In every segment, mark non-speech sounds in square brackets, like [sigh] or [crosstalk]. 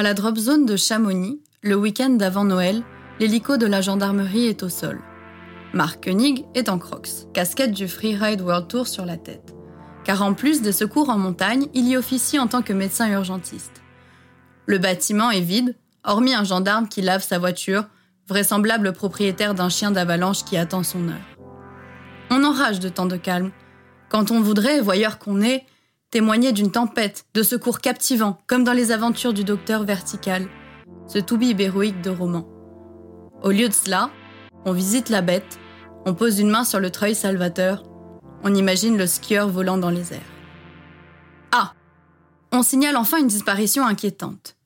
À la drop zone de Chamonix, le week-end d'avant Noël, l'hélico de la gendarmerie est au sol. Marc Koenig est en crocs, casquette du Freeride World Tour sur la tête. Car en plus des secours en montagne, il y officie en tant que médecin urgentiste. Le bâtiment est vide, hormis un gendarme qui lave sa voiture, vraisemblable propriétaire d'un chien d'avalanche qui attend son heure. On enrage de temps de calme, quand on voudrait, voyeur qu'on est, témoigner d'une tempête, de secours captivant, comme dans les aventures du docteur Vertical, ce toubib héroïque de roman. Au lieu de cela, on visite la bête, on pose une main sur le treuil salvateur, on imagine le skieur volant dans les airs. Ah On signale enfin une disparition inquiétante.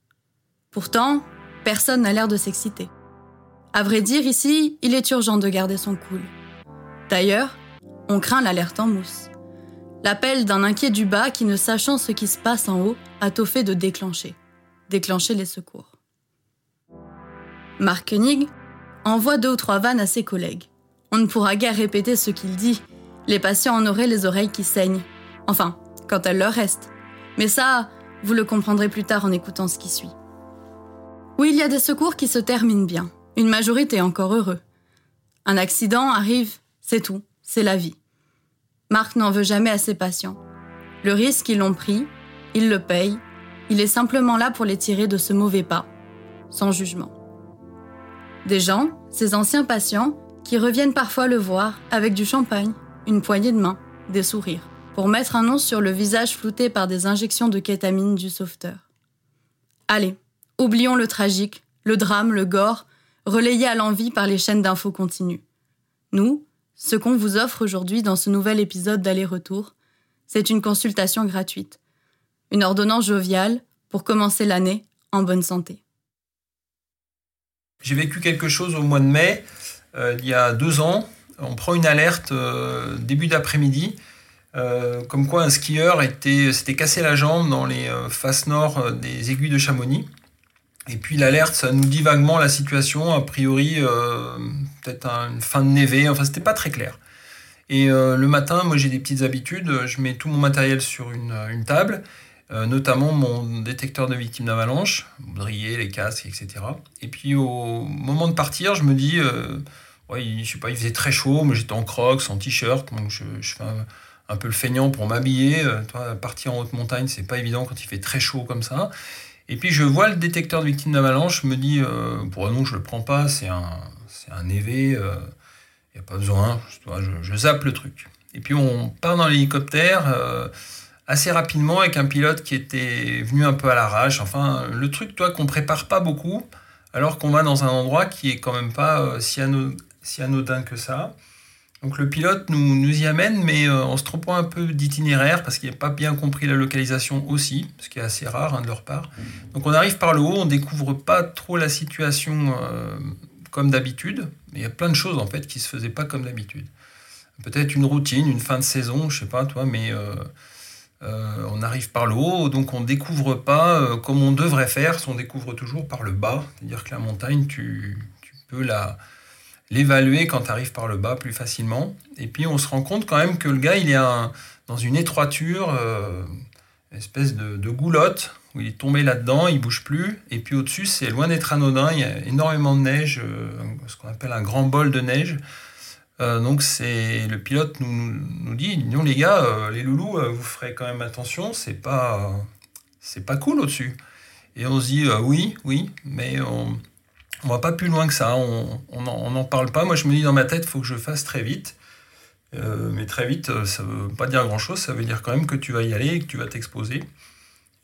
Pourtant, personne n'a l'air de s'exciter. À vrai dire, ici, il est urgent de garder son cool. D'ailleurs, on craint l'alerte en mousse. L'appel d'un inquiet du bas qui, ne sachant ce qui se passe en haut, a tôt fait de déclencher. Déclencher les secours. Mark Koenig envoie deux ou trois vannes à ses collègues. On ne pourra guère répéter ce qu'il dit. Les patients en auraient les oreilles qui saignent. Enfin, quand elles leur restent. Mais ça, vous le comprendrez plus tard en écoutant ce qui suit. Oui, il y a des secours qui se terminent bien. Une majorité encore heureux. Un accident arrive, c'est tout, c'est la vie. Marc n'en veut jamais à ses patients. Le risque, ils l'ont pris, il le paye, il est simplement là pour les tirer de ce mauvais pas, sans jugement. Des gens, ces anciens patients, qui reviennent parfois le voir avec du champagne, une poignée de main, des sourires, pour mettre un nom sur le visage flouté par des injections de kétamine du sauveteur. Allez, oublions le tragique, le drame, le gore, relayé à l'envie par les chaînes d'infos continues. Nous, ce qu'on vous offre aujourd'hui dans ce nouvel épisode d'aller-retour, c'est une consultation gratuite, une ordonnance joviale pour commencer l'année en bonne santé. J'ai vécu quelque chose au mois de mai, euh, il y a deux ans. On prend une alerte euh, début d'après-midi, euh, comme quoi un skieur s'était cassé la jambe dans les faces nord des aiguilles de Chamonix. Et puis l'alerte, ça nous dit vaguement la situation, a priori euh, peut-être une fin de névé, enfin c'était pas très clair. Et euh, le matin, moi j'ai des petites habitudes, je mets tout mon matériel sur une, table, euh, notamment mon détecteur de victimes d'avalanche, baudrier, les casques, etc. Et puis au moment de partir, je me dis, ouais, je sais pas, il faisait très chaud, mais j'étais en crocs, en t-shirt, donc je, fais un, peu le feignant pour m'habiller. partir en haute montagne, c'est pas évident quand il fait très chaud comme ça. Et puis je vois le détecteur de victimes d'avalanche, je me dis, euh, pour non, je le prends pas, c'est un, c'est un EV, il euh, n'y a pas besoin, je, je, zappe le truc. Et puis on part dans l'hélicoptère euh, assez rapidement avec un pilote qui était venu un peu à l'arrache. Enfin, le truc, toi, qu'on prépare pas beaucoup, alors qu'on va dans un endroit qui est quand même pas si, si anodin que ça. Donc le pilote nous, nous y amène, mais euh, en se trompant un peu d'itinéraire, parce qu'il n'a pas bien compris la localisation aussi, ce qui est assez rare hein, de leur part. Donc on arrive par le haut, on découvre pas trop la situation euh, comme d'habitude, il y a plein de choses en fait qui se faisaient pas comme d'habitude. Peut-être une routine, une fin de saison, je sais pas toi, mais euh, on arrive par le haut, donc on découvre pas comme on devrait faire, on découvre toujours par le bas, c'est-à-dire que la montagne, tu peux la l'évaluer quand tu arrives par le bas plus facilement. Et puis on se rend compte quand même que le gars, il est dans une étroiture, euh, espèce de, goulotte, où il est tombé là-dedans, il bouge plus. Et puis au-dessus, c'est loin d'être anodin, il y a énormément de neige, euh, ce qu'on appelle un grand bol de neige. Euh, donc c'est le pilote nous, nous dit non les gars les loulous vous ferez quand même attention c'est pas c'est pas cool au-dessus et on se dit oui oui mais on, on va pas plus loin que ça, on n'en parle pas. Moi, je me dis dans ma tête, il faut que je fasse très vite. Euh, mais très vite, euh, ça ne veut pas dire grand-chose, ça veut dire quand même que tu vas y aller et que tu vas t'exposer.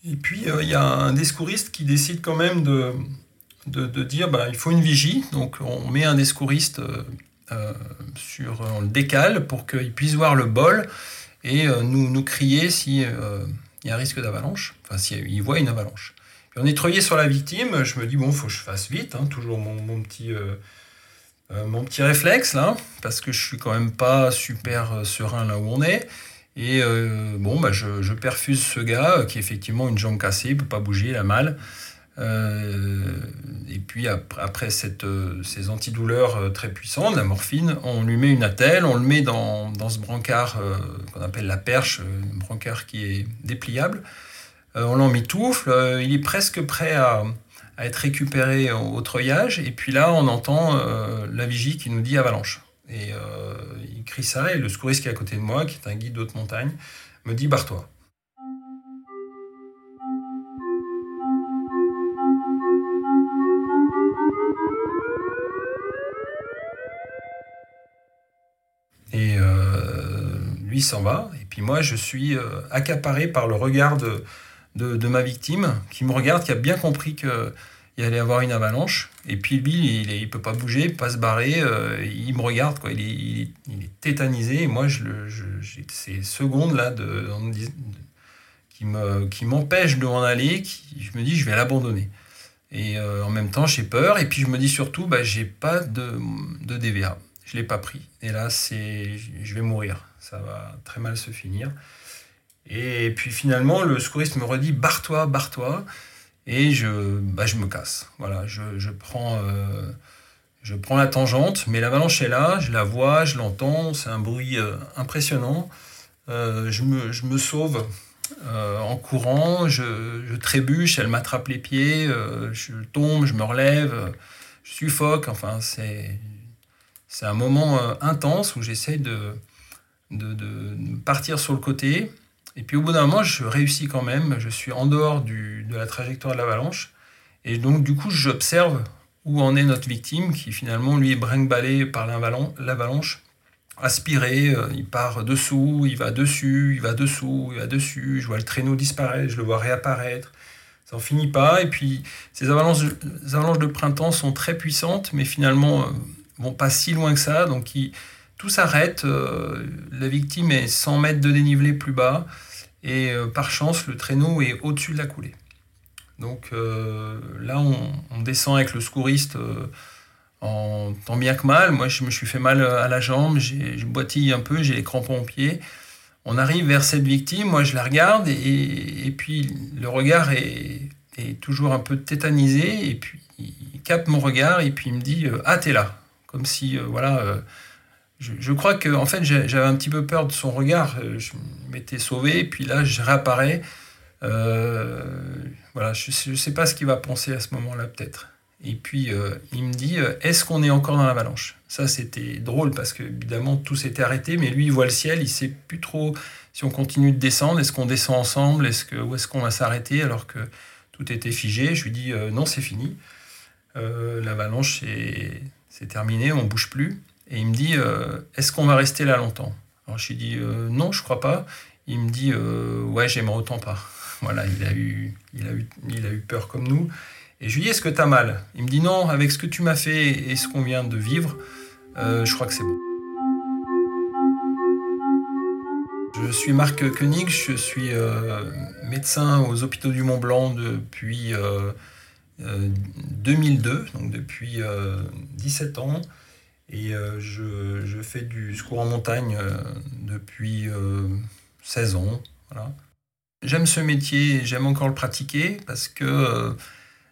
Et puis, euh, il y a un discouriste qui décide quand même de, de, dire bah, il faut une vigie. Donc, on met un discouriste sur. On le décale pour qu'il puisse voir le bol et nous, nous crier s'il y a un risque d'avalanche, enfin, s'il voit une avalanche. On est sur la victime, je me dis, bon, faut que je fasse vite, hein, toujours mon, petit, euh, euh, mon petit réflexe, là, parce que je suis quand même pas super euh, serein là où on est. Et bon, bah, je, perfuse ce gars qui est effectivement une jambe cassée, il peut pas bouger, il a mal. et puis après, cette, ces antidouleurs très puissantes, la morphine, on lui met une attelle, on le met dans, dans ce brancard qu'on appelle la perche, un brancard qui est dépliable. On l'emmitoufle, il est presque prêt à, être récupéré au, treuillage. Et puis là, on entend la vigie qui nous dit avalanche. Et il crie ça, et le secouriste qui est à côté de moi, qui est un guide haute montagne, me dit barre-toi. Et euh, lui s'en va, et puis moi je suis euh, accaparé par le regard de, de, ma victime, qui me regarde, qui a bien compris qu'il allait avoir une avalanche. Et puis lui, il ne peut pas bouger, pas se barrer, euh, il me regarde, quoi. Il, est, il, est, tétanisé, et moi je, j'ai ces secondes-là de, qui, me, qui m'empêchent de m'en aller, qui, je me dis je vais l'abandonner. Et en même temps, j'ai peur, et puis je me dis surtout, bah, j'ai pas de, de DVA je ne l'ai pas pris. Et là, c'est, je vais mourir. Ça va très mal se finir. Et puis finalement, le secouriste me redit barre-toi, barre-toi. Et je, bah, je me casse. Voilà, je, je prends, euh, je prends la tangente, mais l'avalanche est là, je la vois, je l'entends, c'est un bruit euh, impressionnant. Euh, je, me, je, me, sauve en courant, je, je, trébuche, elle m'attrape les pieds, je tombe, je me relève, je suffoque. Enfin, c'est c'est un moment intense où j'essaie de, de, partir sur le côté. Et puis au bout d'un moment, je réussis quand même. Je suis en dehors du, de la trajectoire de l'avalanche. Et donc, du coup, j'observe où en est notre victime, qui finalement, lui, est brinque par l'avalanche, aspiré. Euh, il part dessous, il va dessus, il va dessous, il va dessus. Je vois le traîneau disparaître, je le vois réapparaître. Ça n'en finit pas. Et puis, ces avalanches, avalanches de printemps sont très puissantes, mais finalement, euh, vont pas si loin que ça. Donc tout s'arrête. Euh, la victime est 100 mètres de dénivelé plus bas. Et euh, par chance, le traîneau est au-dessus de la coulée. Donc euh, là, on, descend avec le secouriste en tant bien que mal. Moi, je me suis fait mal à la jambe, je boitille un peu, j'ai les crampons aux pieds. On arrive vers cette victime, moi je la regarde et, puis le regard est, toujours un peu tétanisé et puis il capte mon regard et puis il me dit Ah, t'es là comme si, voilà, je, crois que en fait j'avais un petit peu peur de son regard. Euh, je m'étais sauvé, puis là je réapparais. voilà, je ne sais pas ce qu'il va penser à ce moment-là peut-être. Et puis il me dit Est-ce qu'on est encore dans l'avalanche? Ça c'était drôle parce que évidemment tout s'était arrêté, mais lui il voit le ciel, il sait plus trop si on continue de descendre. Est-ce qu'on descend ensemble? Est-ce que où est-ce qu'on va s'arrêter alors que tout était figé? Je lui dis Non, c'est fini. l'avalanche est c'est terminé, on bouge plus. Et il me dit, euh, est-ce qu'on va rester là longtemps? Alors je lui dis, euh, non, je crois pas. Il me dit, euh, ouais, j'aimerais autant pas. [laughs] Voilà, il a, eu, il, a eu, il a eu peur comme nous. Et je lui dis, est-ce que tu as mal? Il me dit, non, avec ce que tu m'as fait et ce qu'on vient de vivre, je crois que c'est bon. Je suis Marc Koenig, je suis médecin aux hôpitaux du Mont Blanc depuis 2002, euh, donc depuis 17 euh, ans. Et euh, je, fais du secours en montagne depuis 16 ans. J'aime ce métier, j'aime encore le pratiquer parce que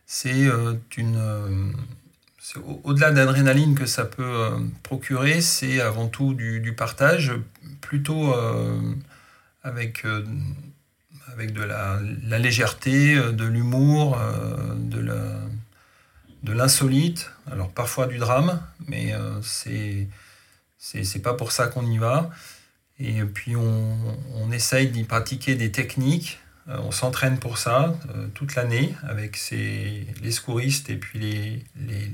c'est une au-delà d'adrénaline que ça peut procurer, c'est avant tout du, partage, plutôt avec avec de la, légèreté, euh, de l'humour, euh, de l'insolite, alors parfois du drame, mais euh, c'est c'est pas pour ça qu'on y va. Et puis on, essaye d'y pratiquer des techniques. on s'entraîne pour ça toute l'année avec les secouristes et puis les, les,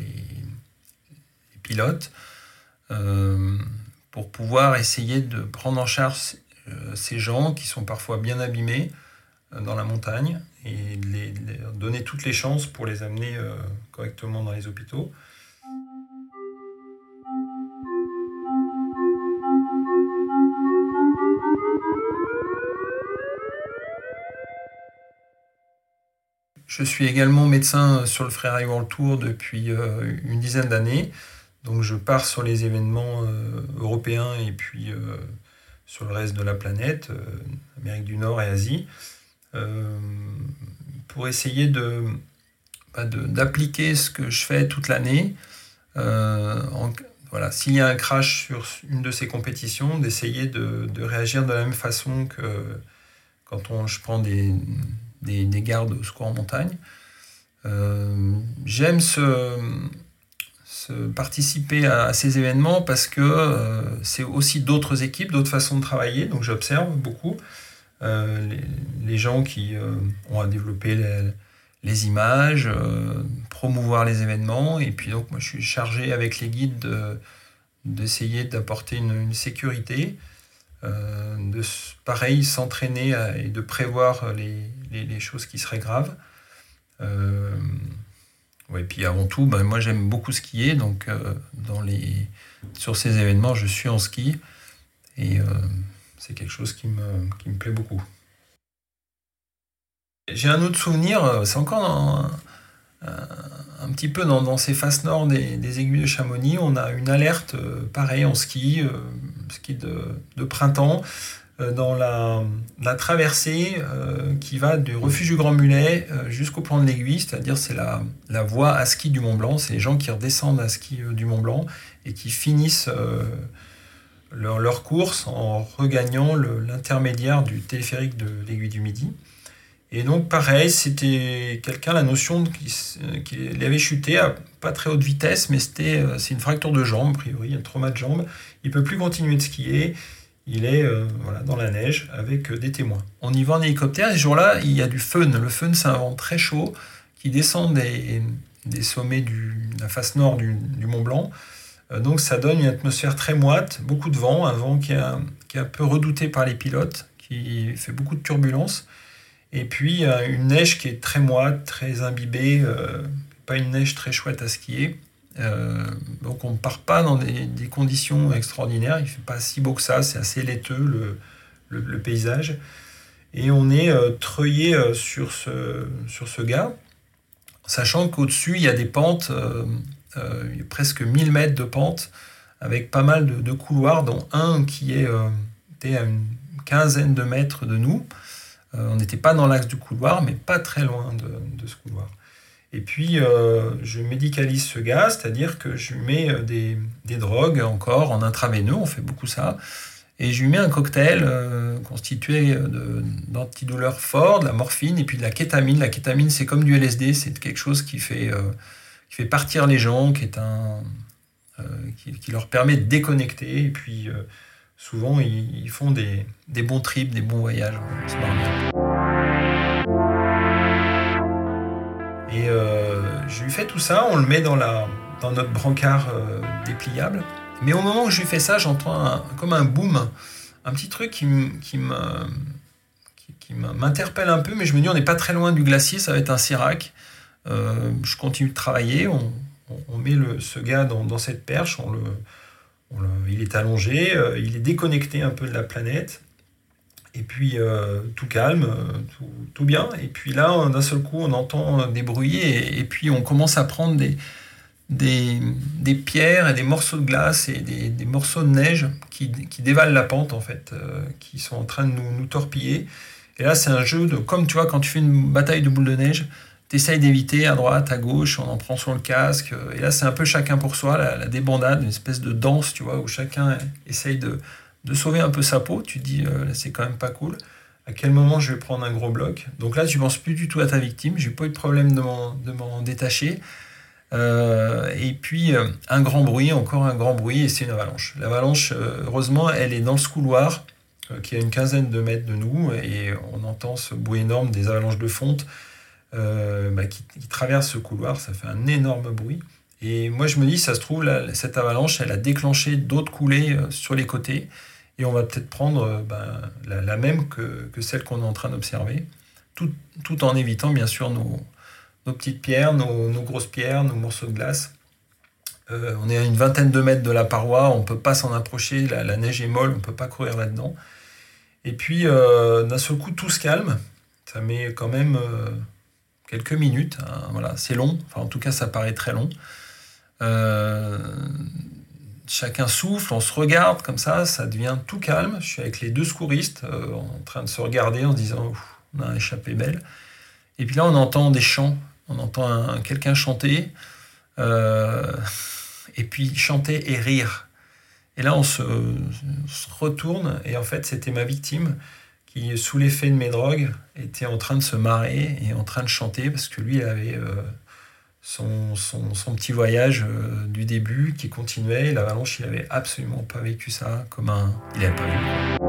pilotes pour pouvoir essayer de prendre en charge ces gens qui sont parfois bien abîmés dans la montagne et les, donner toutes les chances pour les amener euh, correctement dans les hôpitaux. Je suis également médecin sur le Freeride World Tour depuis euh, une dizaine d'années. Donc je pars sur les événements euh, européens et puis sur le reste de la planète, Amérique du Nord et Asie. Euh, pour essayer bah, de, d'appliquer ce que je fais toute l'année. Euh, voilà, s'il y a un crash sur une de ces compétitions, d'essayer de, réagir de la même façon que quand on, je prends des, des, gardes au secours en montagne. J'aime ce, participer à, ces événements parce que c'est aussi d'autres équipes, d'autres façons de travailler, donc j'observe beaucoup. Les, gens qui ont à développer les, images, promouvoir les événements. Et puis donc moi je suis chargé avec les guides d'essayer d'apporter une, sécurité. Euh, de pareil s'entraîner et de prévoir les, les, choses qui seraient graves. Euh, ouais, puis avant tout, ben, moi j'aime beaucoup skier, donc euh, dans les, sur ces événements, je suis en ski et euh, c'est quelque chose qui me, plaît beaucoup. J'ai un autre souvenir, c'est encore un, un petit peu dans, ces faces nord des, aiguilles de Chamonix, on a une alerte euh, pareil en ski, euh, ski de, printemps, euh, dans la, traversée qui va du refuge du Grand Mulet jusqu'au plan de l'Aiguille, c'est-à-dire c'est la, la, voie à ski du Mont Blanc, c'est les gens qui redescendent à ski du Mont Blanc et qui finissent leur, leur, course en regagnant l'intermédiaire du téléphérique de l'Aiguille du Midi. Et donc, pareil, c'était quelqu'un, la notion qu'il avait chuté à pas très haute vitesse, mais c'était euh, c'est une fracture de jambe, a priori, un trauma de jambe. Il peut plus continuer de skier. Il est euh, voilà, dans la neige avec euh, des témoins. On y va en hélicoptère et ce jour-là, il y a du fun. Le fun, c'est un vent très chaud qui descend des, des sommets de la face nord du, Mont Blanc. Donc, ça donne une atmosphère très moite, beaucoup de vent, un vent qui est un, qui est peu redouté par les pilotes, qui fait beaucoup de turbulences. Et puis une neige qui est très moite, très imbibée, euh, pas une neige très chouette à skier. Euh, donc on ne part pas dans des, conditions extraordinaires, il ne fait pas si beau que ça, c'est assez laiteux le, paysage. Et on est euh, treuillé sur, ce, sur ce gars, sachant qu'au-dessus il y a des pentes, presque 1000 mètres de pente, avec pas mal de, couloirs, dont un qui est, était à une quinzaine de mètres de nous. Euh, on n'était pas dans l'axe du couloir, mais pas très loin de, ce couloir. Et puis, euh, je médicalise ce gars, c'est-à-dire que je lui mets euh, des, drogues encore en intraveineux, on fait beaucoup ça. Et je lui mets un cocktail constitué d'antidouleurs forts, de la morphine et puis de la kétamine. La kétamine, c'est comme du LSD, c'est quelque chose qui fait, qui fait partir les gens, qui, est un, qui, leur permet de déconnecter. Et puis, souvent ils, font des, bons trips, des bons voyages. Et euh, je lui fais tout ça, on le met dans, la, dans notre brancard euh, dépliable. Mais au moment où je lui fais ça, j'entends comme un boom, un petit truc qui, qui m'interpelle un peu, mais je me dis on n'est pas très loin du glacier, ça va être un Sirac. Euh, je continue de travailler, on, met le, ce gars dans, dans, cette perche, on le, il est allongé, euh, il est déconnecté un peu de la planète. Et puis euh, tout calme, euh, tout, bien. Et puis là, d'un seul coup, on entend des bruits et, puis on commence à prendre des, des, pierres et des morceaux de glace et des, morceaux de neige qui, dévalent la pente en fait, qui sont en train de nous, nous torpiller. Et là, c'est un jeu de comme tu vois quand tu fais une bataille de boules de neige essaye d'éviter à droite, à gauche, on en prend sur le casque. Et là, c'est un peu chacun pour soi, la, débandade, une espèce de danse, tu vois, où chacun essaye de, sauver un peu sa peau. Tu te dis, euh, c'est quand même pas cool. À quel moment je vais prendre un gros bloc? Donc là, tu penses plus du tout à ta victime. J'ai pas eu de problème de m'en détacher. Euh, et puis, euh, un grand bruit, encore un grand bruit, et c'est une avalanche. L'avalanche, heureusement, elle est dans ce couloir qui a une quinzaine de mètres de nous, et on entend ce bruit énorme des avalanches de fonte. Euh, bah, qui, traverse ce couloir, ça fait un énorme bruit. Et moi, je me dis, ça se trouve, cette avalanche, elle a déclenché d'autres coulées euh, sur les côtés. Et on va peut-être prendre euh, bah, la, même que, celle qu'on est en train d'observer, tout, en évitant, bien sûr, nos, petites pierres, nos, grosses pierres, nos morceaux de glace. on est à une vingtaine de mètres de la paroi, on ne peut pas s'en approcher, la, neige est molle, on ne peut pas courir là-dedans. Et puis, d'un seul coup, tout se calme. Ça met quand même quelques minutes. Hein, voilà, c'est long. Enfin, en tout cas, ça paraît très long. Euh, chacun souffle, on se regarde comme ça, ça devient tout calme. Je suis avec les deux secouristes euh, en train de se regarder en se disant on a échappé belle. Et puis là, on entend des chants, on entend quelqu'un chanter, euh, et puis chanter et rire. Et là, on se, on se, retourne, et en fait, c'était ma victime qui, sous l'effet de mes drogues, était en train de se marrer et en train de chanter parce que lui, avait son, son, petit voyage du début qui continuait. L'avalanche, il n'avait absolument pas vécu ça comme un. Il n'avait pas vu.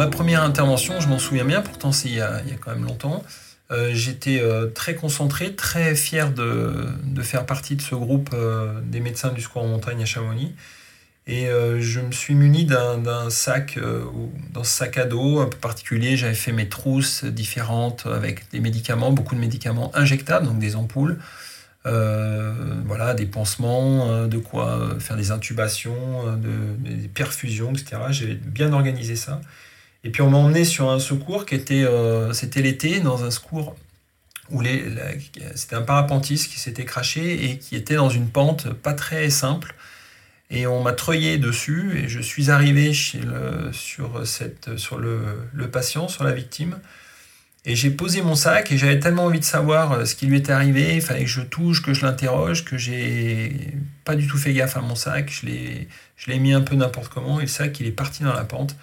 Ma première intervention, je m'en souviens bien, pourtant c'est il, y a quand même longtemps. Euh, j'étais euh, très concentré, très fier de, faire partie de ce groupe euh, des médecins du secours en montagne à Chamonix. Et je me suis muni d'un sac, dans ce sac à dos un peu particulier, j'avais fait mes trousses différentes avec des médicaments, beaucoup de médicaments injectables, donc des ampoules. voilà, des pansements, de quoi faire des intubations, des perfusions, etc. J'ai bien organisé ça. Et puis on m'a emmené sur un secours qui était, euh, c'était l'été, dans un secours où les, c'était un parapentiste qui s'était craché et qui était dans une pente pas très simple. Et on m'a treuillé dessus et je suis arrivé chez le, sur, cette, sur le, le patient, sur la victime. Et j'ai posé mon sac et j'avais tellement envie de savoir euh, ce qui lui était arrivé, il fallait que je touche, que je l'interroge, que j'ai pas du tout fait gaffe à mon sac. Je l'ai, je l'ai mis un peu n'importe comment et le sac il est parti dans la pente.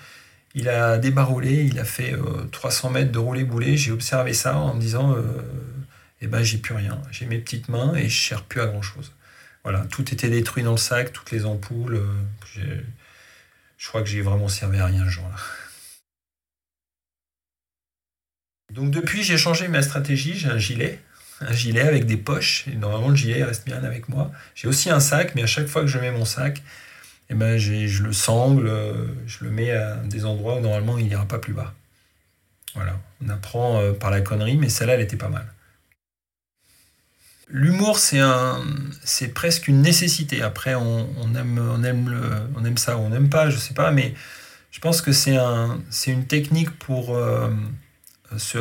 Il a débarroulé, il a fait 300 euh, mètres de roulé-boulé. J'ai observé ça en me disant euh, Eh ben, j'ai plus rien. J'ai mes petites mains et je ne cherche plus à grand chose. Voilà, tout était détruit dans le sac, toutes les ampoules. Euh, je crois que j'ai vraiment servi à rien ce jour-là. Donc depuis, j'ai changé ma stratégie. J'ai un gilet, un gilet avec des poches. Normalement, le gilet reste bien avec moi. J'ai aussi un sac, mais à chaque fois que je mets mon sac, eh ben, je le sangle, je le mets à des endroits où normalement il n'ira pas plus bas. Voilà, on apprend euh, par la connerie, mais celle-là, elle était pas mal. L'humour, c'est un, c'est presque une nécessité. Après, on, aime, on aime le, on aime ça ou on n'aime pas, je sais pas, mais je pense que c'est un, c'est une technique pour euh, se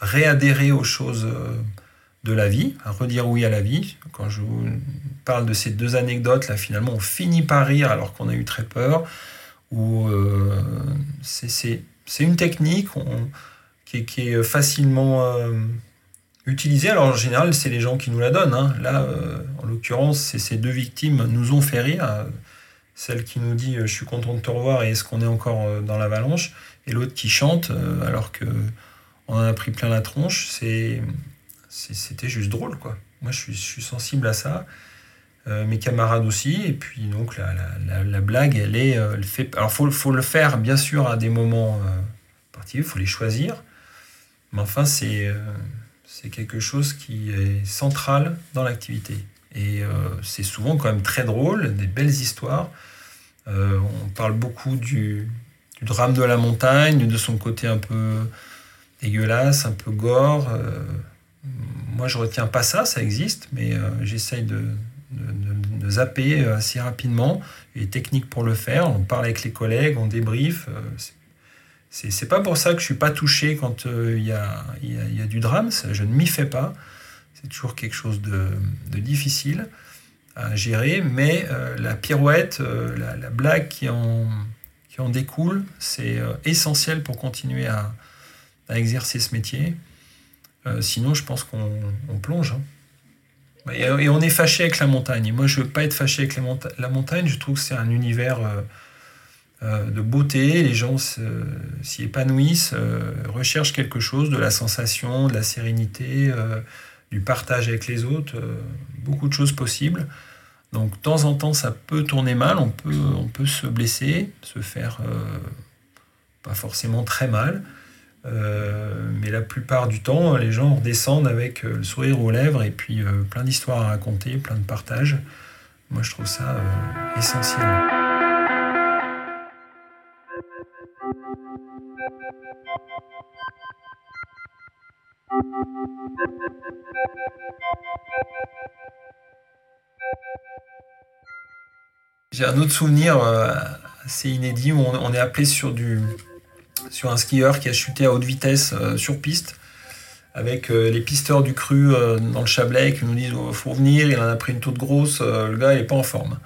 réadhérer aux choses de la vie, à redire oui à la vie. Quand je vous parle de ces deux anecdotes, là, finalement, on finit par rire alors qu'on a eu très peur. Ou euh, c'est une technique qui, est, facilement euh, utilisée. Alors, en général, c'est les gens qui nous la donnent. Hein. Là, euh, en l'occurrence, ces deux victimes nous ont fait rire. Celle qui nous dit Je suis content de te revoir et est-ce qu'on est encore dans l'avalanche? Et l'autre qui chante alors que on en a pris plein la tronche. C'est c'était juste drôle, quoi. Moi, je suis, sensible à ça. Euh, mes camarades aussi. Et puis, donc, la, blague, elle est. Euh, elle fait... Alors, il faut, le faire, bien sûr, à des moments euh, particuliers, il faut les choisir. Mais enfin, c'est c'est quelque chose qui est central dans l'activité. Et c'est souvent quand même très drôle, des belles histoires. on parle beaucoup du, du, drame de la montagne, de son côté un peu dégueulasse, un peu gore moi, je retiens pas ça, ça existe, mais euh, j'essaye de, de, zapper euh, assez rapidement. Les techniques pour le faire, on parle avec les collègues, on débrief. Euh, c'est pas pour ça que je suis pas touché quand il y, a, y, a, du drame, je ne m'y fais pas. C'est toujours quelque chose de, difficile à gérer, mais la pirouette, la, blague qui en, qui en découle, c'est essentiel pour continuer à exercer ce métier. Euh, sinon, je pense qu'on plonge. Hein. Et, on est fâché avec la montagne. moi, je veux pas être fâché avec la, montagne. Je trouve que c'est un univers euh, euh, de beauté. Les gens s'y épanouissent, recherchent quelque chose, de la sensation, de la sérénité, du partage avec les autres. beaucoup de choses possibles. Donc, de temps en temps, ça peut tourner mal. On peut, on peut se blesser, se faire pas forcément très mal. Euh, mais la plupart du temps, les gens redescendent avec euh, le sourire aux lèvres et puis euh, plein d'histoires à raconter, plein de partages. Moi, je trouve ça essentiel. J'ai un autre souvenir assez inédit où on est appelé sur du, sur un skieur qui a chuté à haute vitesse euh, sur piste avec euh, les pisteurs du cru euh, dans le Chablais qui nous disent il faut venir, il en a pris une toute grosse, le gars il n'est pas en forme.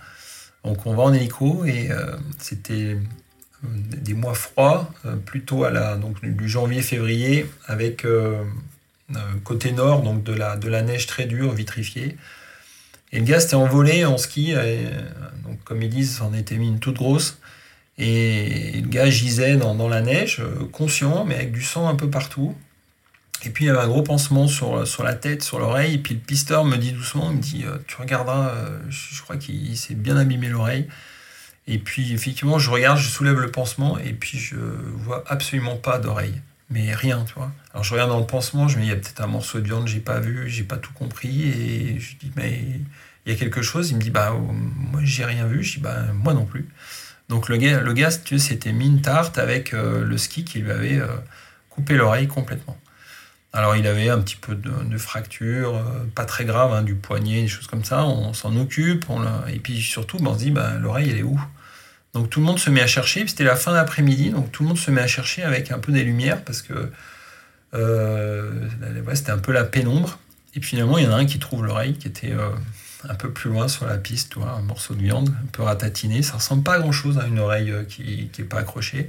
Donc on va en hélico et c'était des mois froids, plutôt à la, donc du janvier-février, avec côté nord, donc de la, de la neige très dure, vitrifiée. Et le gars s'était envolé en ski, donc comme ils disent, on était mis une toute grosse. Et le gars gisait dans, la neige, conscient, mais avec du sang un peu partout. Et puis il y avait un gros pansement sur, sur la tête, sur l'oreille. Et puis le pisteur me dit doucement, il me dit, tu regarderas, je crois qu'il s'est bien abîmé l'oreille. Et puis effectivement, je regarde, je soulève le pansement et puis je vois absolument pas d'oreille. Mais rien, tu vois. Alors je regarde dans le pansement, je me dis, il y a peut-être un morceau de viande, j'ai pas vu, j'ai pas tout compris. Et je dis, mais il y a quelque chose. Il me dit, bah, moi j'ai rien vu. Je dis, bah, moi non plus. Donc le gars, le gars s'était mis une tarte avec euh, le ski qui lui avait euh, coupé l'oreille complètement. Alors il avait un petit peu de, fracture, euh, pas très grave, hein, du poignet, des choses comme ça. On s'en occupe. Et puis surtout, ben, on se dit, bah, l'oreille, elle est où? Donc tout le monde se met à chercher, c'était la fin d'après-midi, donc tout le monde se met à chercher avec un peu des lumières parce que c'était un peu la pénombre. Et puis finalement, il y en a un qui trouve l'oreille qui était un peu plus loin sur la piste, un morceau de viande, un peu ratatiné. Ça ressemble pas à grand chose à une oreille euh, qui n'est pas accrochée.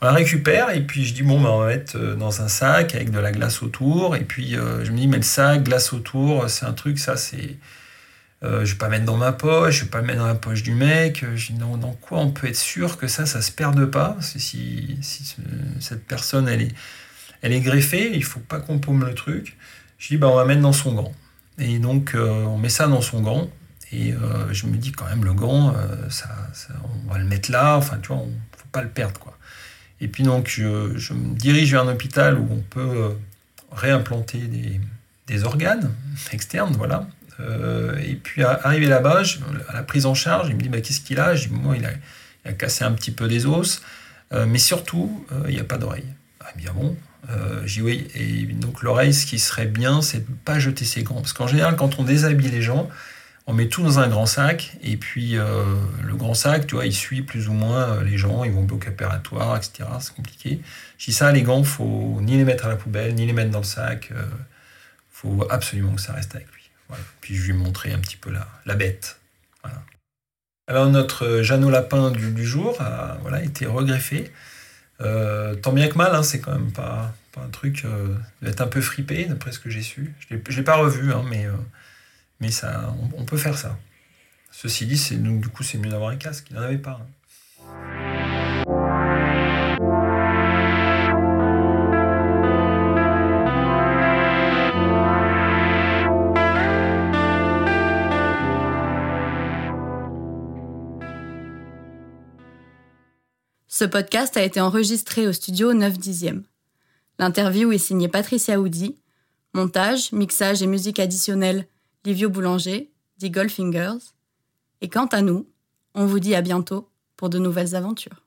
On la récupère et puis je dis bon, ben, on va mettre dans un sac avec de la glace autour. Et puis je me dis, mais le sac, glace autour, c'est un truc, ça c'est euh, je vais pas mettre dans ma poche, je vais pas mettre dans la poche du mec. Euh, je dis non, dans quoi on peut être sûr que ça, ça se perde pas? Si, si cette personne, elle est, elle est greffée, il faut pas qu'on paume le truc. Je dis, bah, on va mettre dans son gant. Et donc, euh, on met ça dans son gant. Et je me dis, quand même, le gant, ça, on va le mettre là. Enfin, tu vois, on faut pas le perdre, quoi. Et puis, donc, je, me dirige vers un hôpital où on peut réimplanter des, des organes externes, voilà. Euh, et puis arrivé là-bas, à la prise en charge, il me dit bah, qu'est-ce qu'il a? Je dis moi il a, cassé un petit peu des os, euh, mais surtout euh, il n'y a pas d'oreille. Ah, bien bon. J'ai dis oui. Et donc l'oreille, ce qui serait bien, c'est de ne pas jeter ses gants, parce qu'en général quand on déshabille les gens, on met tout dans un grand sac, et puis le grand sac, tu vois, il suit plus ou moins les gens, ils vont au bloc opératoire, etc. C'est compliqué. Je dis ça, les gants, faut ni les mettre à la poubelle, ni les mettre dans le sac. Il faut absolument que ça reste avec lui. Puis je lui montrer un petit peu la, la bête. Alors notre Jeannot Lapin du, jour a voilà, été regreffé. Euh, tant bien que mal, hein, c'est quand même pas, un truc euh, d'être un peu fripé, d'après ce que j'ai su. Je ne l'ai pas revu, hein, mais, euh, mais ça, on, peut faire ça. Ceci dit, du coup, c'est mieux d'avoir un casque. Il n'en avait pas. Hein. Ce podcast a été enregistré au studio 9 dixième. L'interview est signée Patricia Audi. Montage, mixage et musique additionnelle, Livio Boulanger, dit Goldfingers. Et quant à nous, on vous dit à bientôt pour de nouvelles aventures.